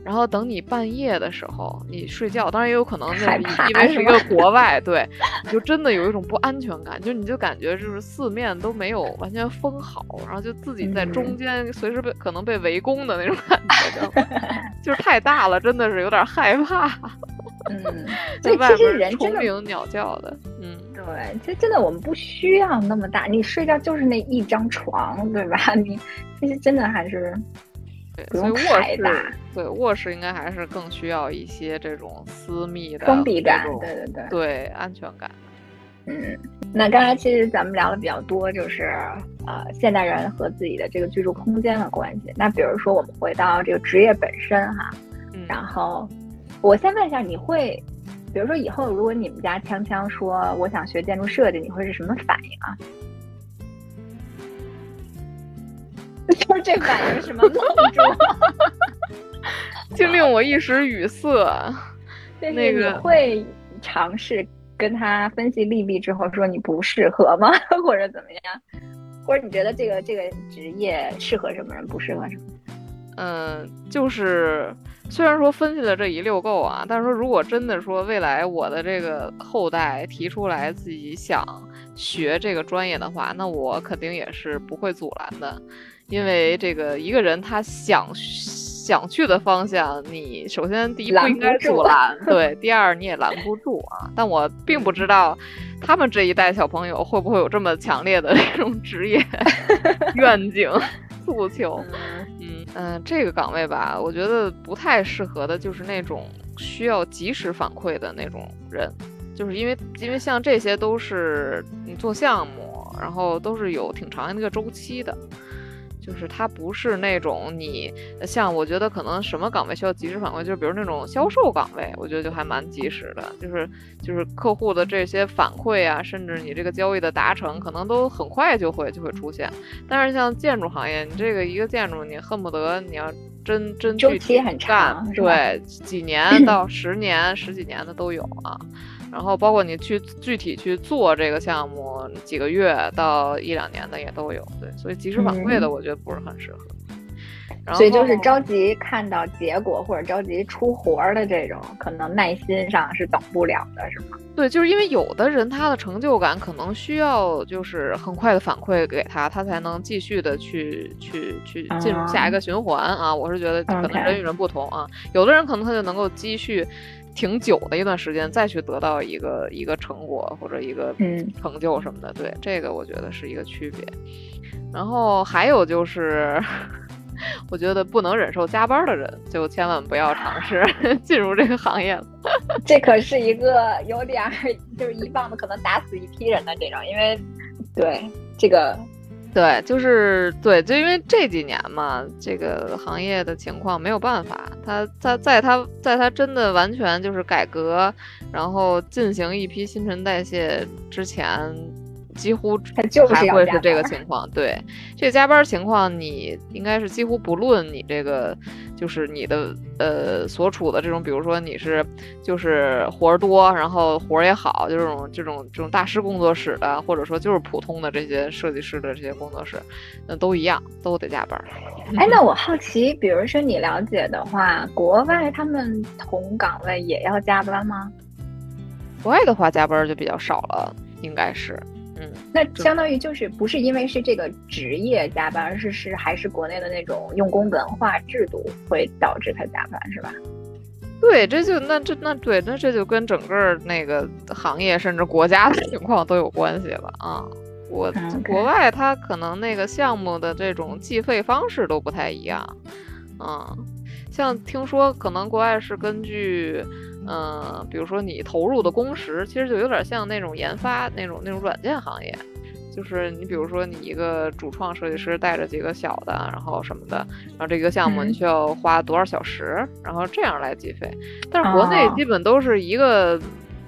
然后等你半夜的时候，你睡觉，当然也有可能是因为是一个国外，对，你就真的有一种不安全感，就你就感觉就是四面都没有完全封好，然后就自己在中间，随时被可能被围攻的那种感觉，就是太大了，真的是有点害怕。嗯，[laughs] 在外边虫鸣鸟叫的，嗯，对，其实真的我们不需要那么大，你睡觉就是那一张床，对吧？[laughs] 你其实真的还是。所以卧室，对卧室应该还是更需要一些这种私密的封闭感，对对对，对安全感。嗯，那刚才其实咱们聊的比较多，就是呃现代人和自己的这个居住空间的关系。那比如说我们回到这个职业本身哈，然后我先问一下，你会，比如说以后如果你们家锵锵说我想学建筑设计，你会是什么反应啊？[laughs] 就是这反应什么愣住，就令我一时语塞。[laughs] 那个会尝试跟他分析利弊之后说你不适合吗？[laughs] 或者怎么样？或者你觉得这个这个职业适合什么人，不适合什么？嗯，就是虽然说分析了这一溜够啊，但是说如果真的说未来我的这个后代提出来自己想学这个专业的话，那我肯定也是不会阻拦的。因为这个一个人他想想去的方向，你首先第一不应该阻拦，[laughs] 对，第二你也拦不住啊。但我并不知道他们这一代小朋友会不会有这么强烈的这种职业 [laughs] 愿景诉求。嗯嗯，这个岗位吧，我觉得不太适合的就是那种需要及时反馈的那种人，就是因为因为像这些都是你做项目，然后都是有挺长的一个周期的。就是它不是那种你像，我觉得可能什么岗位需要及时反馈，就是比如那种销售岗位，我觉得就还蛮及时的，就是就是客户的这些反馈啊，甚至你这个交易的达成，可能都很快就会就会出现。但是像建筑行业，你这个一个建筑，你恨不得你要真真具体干，对，几年到十年、十几年的都有啊。然后包括你去具体去做这个项目，几个月到一两年的也都有，对，所以及时反馈的我觉得不是很适合。所以就是着急看到结果或者着急出活儿的这种，可能耐心上是等不了的，是吗？对，就是因为有的人他的成就感可能需要就是很快的反馈给他，他才能继续的去去去进入下一个循环啊。我是觉得可能人与人不同啊，有的人可能他就能够积蓄。挺久的一段时间，再去得到一个一个成果或者一个成就什么的，对这个我觉得是一个区别。然后还有就是，[laughs] 我觉得不能忍受加班的人，就千万不要尝试 [laughs] 进入这个行业了。[laughs] 这可是一个有点就是一棒子可能打死一批人的这种，因为对这个。对，就是对，就因为这几年嘛，这个行业的情况没有办法，他他在他在他真的完全就是改革，然后进行一批新陈代谢之前，几乎就是还会是这个情况。对，这个加班情况，你应该是几乎不论你这个，就是你的呃所处的这种，比如说你是就是活儿多，然后活儿也好，就这种这种这种大师工作室的，或者说就是普通的这些设计师的这些工作室，那都一样，都得加班儿。哎，那 [laughs] 我好奇，比如说你了解的话，国外他们同岗位也要加班吗？国外的话，加班就比较少了，应该是，嗯。那相当于就是不是因为是这个职业加班，而是是还是国内的那种用工文化制度会导致他加班，是吧？对，这就那这那对，那这就跟整个那个行业甚至国家的情况都有关系了啊。我国外它可能那个项目的这种计费方式都不太一样，嗯，像听说可能国外是根据，嗯、比如说你投入的工时，其实就有点像那种研发那种那种软件行业。就是你比如说你一个主创设计师带着几个小的，然后什么的，然后这个项目你嗯需要花多少小时，然后这样来计费。但是国内哦基本都是一个、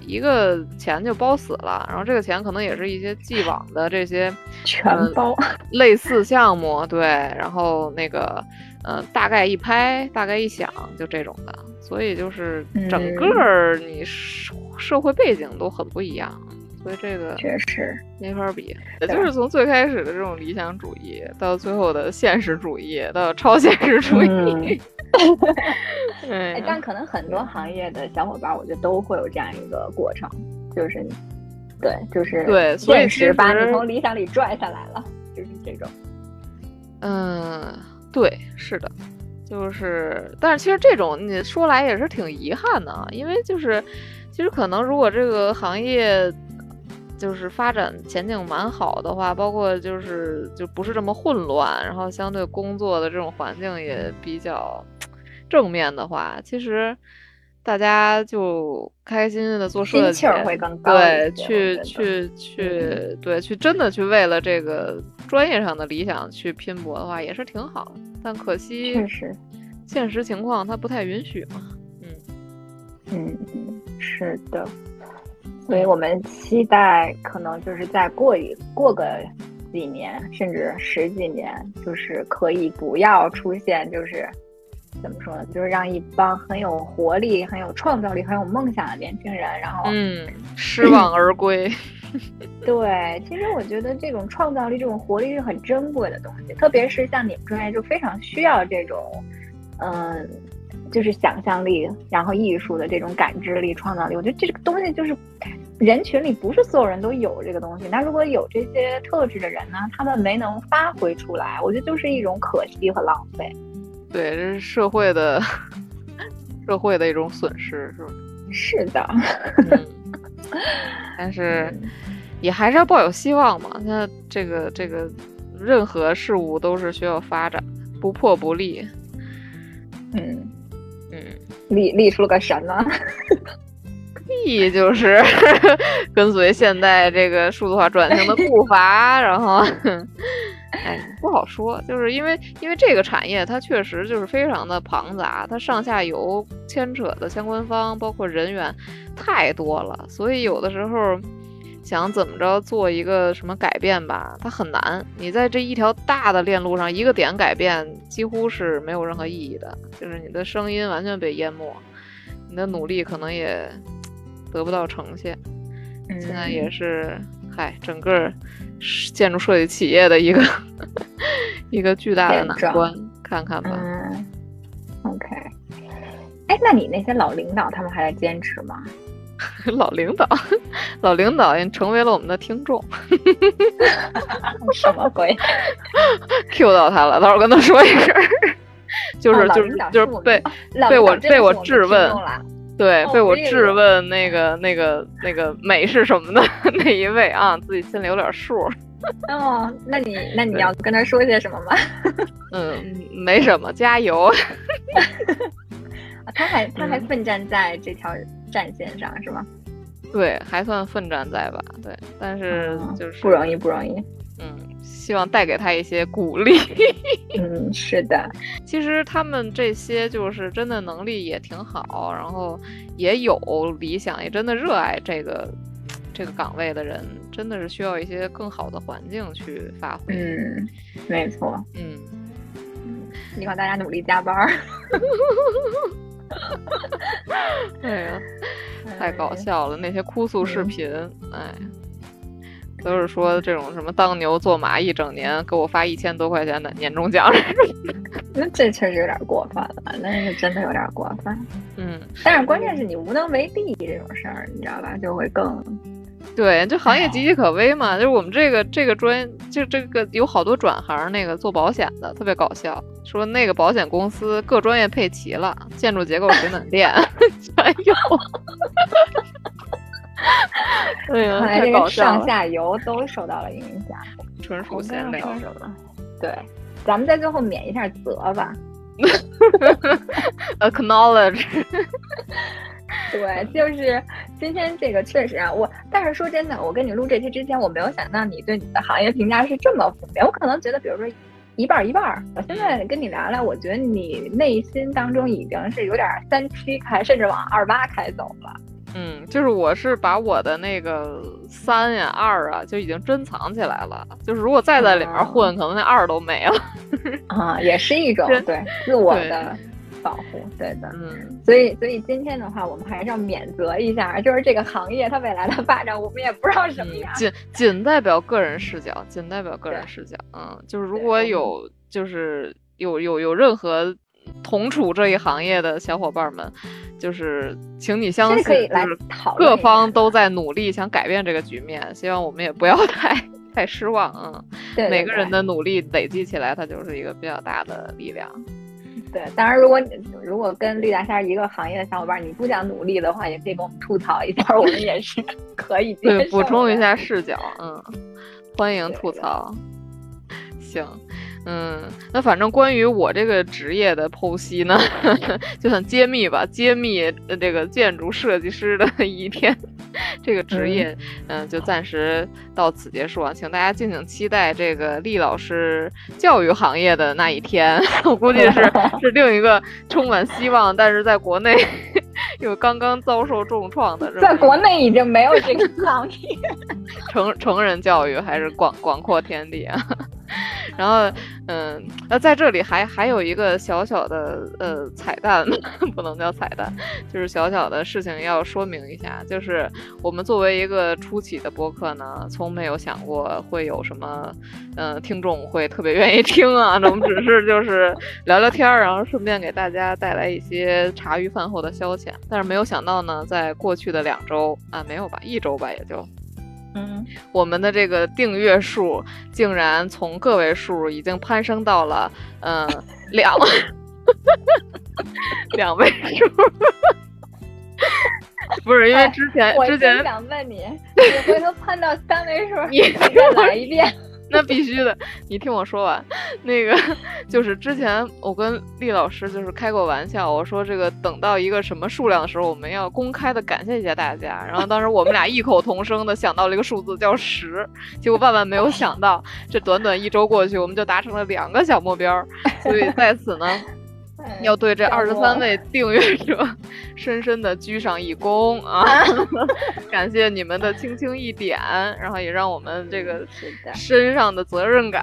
一个钱就包死了，然后这个钱可能也是一些既往的这些全包。[laughs] 类似项目，对，然后那个呃大概一拍，大概一响，就这种的，所以就是整嗯个儿你社社会背景都很不一样。所以这个确实，没法比，也就是从最开始的这种理想主义，到最后的现实主义，到超现实主义。[laughs] 哎哎，但可能很多行业的小伙伴，我觉得都会有这样一个过程，就是，对，就是对所以现实把你从理想里拽下来了，就是这种。嗯，对，是的，就是，但是其实这种你说来也是挺遗憾的啊，因为就是，其实可能如果这个行业就是发展前景蛮好的话，包括就是就不是这么混乱，然后相对工作的这种环境也比较正面的话，其实。大家就开开心心的做设计，心气儿会更高对，去去去，对，去真的去为了这个专业上的理想去拼搏的话，也是挺好的。但可惜确实，现实情况它不太允许嘛。嗯，嗯，嗯，是的，所以我们期待可能就是再过一过个几年，甚至十几年，就是可以不要出现就是。怎么说呢？就是让一帮很有活力、很有创造力、很有梦想的年轻人，然后嗯，失望而归。[laughs] 对，其实我觉得这种创造力、这种活力是很珍贵的东西，特别是像你们专业就非常需要这种，嗯，就是想象力，然后艺术的这种感知力、创造力。我觉得这个东西就是人群里不是所有人都有这个东西。那如果有这些特质的人呢，他们没能发挥出来，我觉得就是一种可惜和浪费。对，这是社会的社会的一种损失，是吧？是的，嗯，但是也还是要抱有希望嘛。那这个这个任何事物都是需要发展，不破不立。嗯，嗯，立立出了个神呢。[laughs] 立就是跟随现代这个数字化转型的步伐，然后。哎，[laughs] 不好说，就是因为因为这个产业它确实就是非常的庞杂，它上下游牵扯的相关方包括人员太多了，所以有的时候想怎么着做一个什么改变吧，它很难。你在这一条大的链路上一个点改变，几乎是没有任何意义的，就是你的声音完全被淹没，你的努力可能也得不到呈现。现在也是，嗨，整个建筑设计企业的一个 [laughs] 一个巨大的难关，看看吧。嗯，OK。哎，那你那些老领导他们还在坚持吗？[laughs] 老领导，[laughs] 老领导也成为了我们的听众。什么鬼？Q 到他了，到时候跟他说一声。就是哦就是就是被被我被我质问。对，哦被我质问那个、那个、那个美是什么的 [laughs] 那一位啊，自己心里有点数。[laughs] 哦，那你那你要跟他说些什么吗？[laughs] 嗯，没什么，加油。他还他还奋战在这条战线上、嗯、是吗？对，还算奋战在吧。对，但是就是、嗯、不容易，不容易。嗯，希望带给他一些鼓励。[laughs] 嗯，是的。其实他们这些就是真的能力也挺好，然后也有理想，也真的热爱这个这个岗位的人真的是需要一些更好的环境去发挥。嗯，没错。嗯，希望大家努力加班儿。[laughs] 哎呀，太搞笑了！那些哭诉视频，哎，都是说这种什么当牛做马一整年，给我发一千多块钱的年终奖。那这确实有点过分了，那是真的有点过分。[laughs] 嗯，但是关键是你无能为力这种事儿，你知道吧？就会更对，就行业岌岌可危嘛。就是我们这个这个专，就这个有好多转行那个做保险的，特别搞笑。说那个保险公司各专业配齐了，建筑结构、[laughs] 水暖电全有。[laughs] 哎呀，看 [laughs] 来太这个上搞笑了，下游都受到了影响。[laughs] 纯属闲聊说。什么？对，咱们在最后免一下责吧。Acknowledge，对，就是今天这个确实啊，我但是说真的，我跟你录这期之前，我没有想到你对你的行业评价是这么负面。我可能觉得，比如说一半儿一半儿。我现在跟你聊聊，我觉得你内心当中已经是有点三七开，甚至往二八开走了。嗯，就是我是把我的那个三呀二啊，就已经珍藏起来了。就是如果再在里面混，可能那二都没了。[laughs] 啊，也是一种对自我的保护，对的。嗯，所以，所以今天的话，我们还是要免责一下，就是这个行业它未来的发展，我们也不知道什么嗯样。仅仅代表个人视角，仅代表个人视角。嗯，就是如果有就是有有有任何同处这一行业的小伙伴们，就是请你相信，就是各方都在努力想改变这个局面，希望我们也不要 [laughs] 太太失望。啊，对对每个人的努力累积起来，它就是一个比较大的力量。对，当然，如果你如果跟绿大仙一个行业的小伙伴，你不想努力的话，也可以跟我们吐槽一下，[laughs] 我们也是 [laughs] 可以接受对，补充一下视角，嗯，欢迎吐槽。行，嗯，那反正关于我这个职业的剖析呢，[laughs] 就算揭秘吧，揭秘呃这个建筑设计师的 [laughs] 一天，这个职业，嗯、就暂时到此结束啊，请大家敬请期待这个厉老师教育行业的那一天，[laughs] 我估计是是另一个充满希望，但是在国内又刚刚遭受重创的这在国内已经没有这个行业。成成人教育还是广广阔天地啊。然后，嗯，那在这里还还有一个小小的呃彩蛋，[laughs] 不能叫彩蛋，就是小小的事情要说明一下，就是我们作为一个初期的播客呢，从没有想过会有什么，呃，听众会特别愿意听啊，我们只是就是聊聊天儿，然后顺便给大家带来一些茶余饭后的消遣。但是没有想到呢，在过去的两周啊，没有吧，一周吧，也就。嗯，我们的这个订阅数竟然从个位数已经攀升到了嗯、呃、[laughs] 两 [laughs] 两位数，[laughs] 不是因为之前、我之前想问你，你回头攀到三位数，你再来一遍。那必须的，你听我说完。那个就是之前我跟厉老师就是开过玩笑，我说这个等到一个什么数量的时候，我们要公开的感谢一下大家。然后当时我们俩异口同声的想到了一个数字叫十，结果万万没有想到，这短短一周过去，我们就达成了两个小目标。所以在此呢。要对这二十三位订阅者 [laughs] 深深的鞠上一躬啊！[laughs] 感谢你们的轻轻一点，然后也让我们这个身上的责任感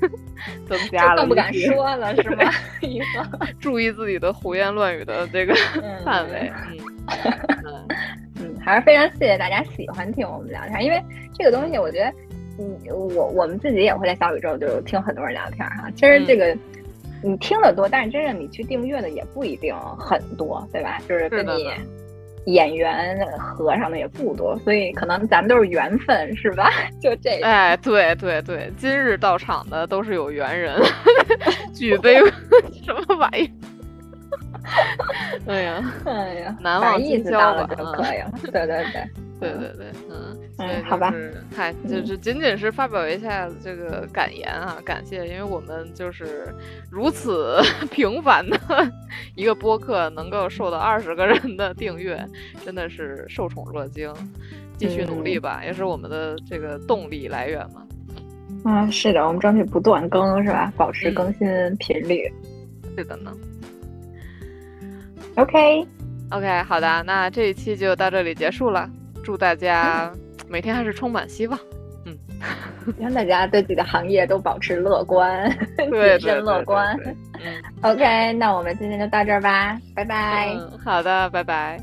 [laughs] 增加了，更不敢说了，是吗？以后注意自己的胡言乱语的这个范围。嗯嗯，还是非常谢谢大家喜欢听我们聊天，因为这个东西，我觉得，嗯，我我们自己也会在小宇宙就听很多人聊天哈。其实这个。嗯你听的多，但是真正你去订阅的也不一定很多，对吧？就是跟你演员合上的也不多，所以可能咱们都是缘分，是吧？[laughs] 就这。哎，对对对，今日到场的都是有缘人，[laughs] 举杯 [laughs] 什么玩意？[laughs] [laughs] 哎呀，哎呀，难忘意思到了就可以了。对对对。对对 [laughs] 对，嗯，嗯，好吧，嗨，就是仅仅是发表一下这个感言啊，感谢，因为我们就是如此平凡的一个播客，能够受到二十个人的订阅，真的是受宠若惊，继续努力吧，嗯、也是我们的这个动力来源嘛。嗯，是的，我们争取不断更，是吧？保持更新频率。嗯、是的呢。OK。OK，好的，那这一期就到这里结束了。祝大家每天还是充满希望。嗯，[laughs] 让大家对自己的行业都保持乐观，对，[laughs] 谨慎乐观。嗯，OK，那我们今天就到这儿吧，拜拜。嗯，好的，拜拜。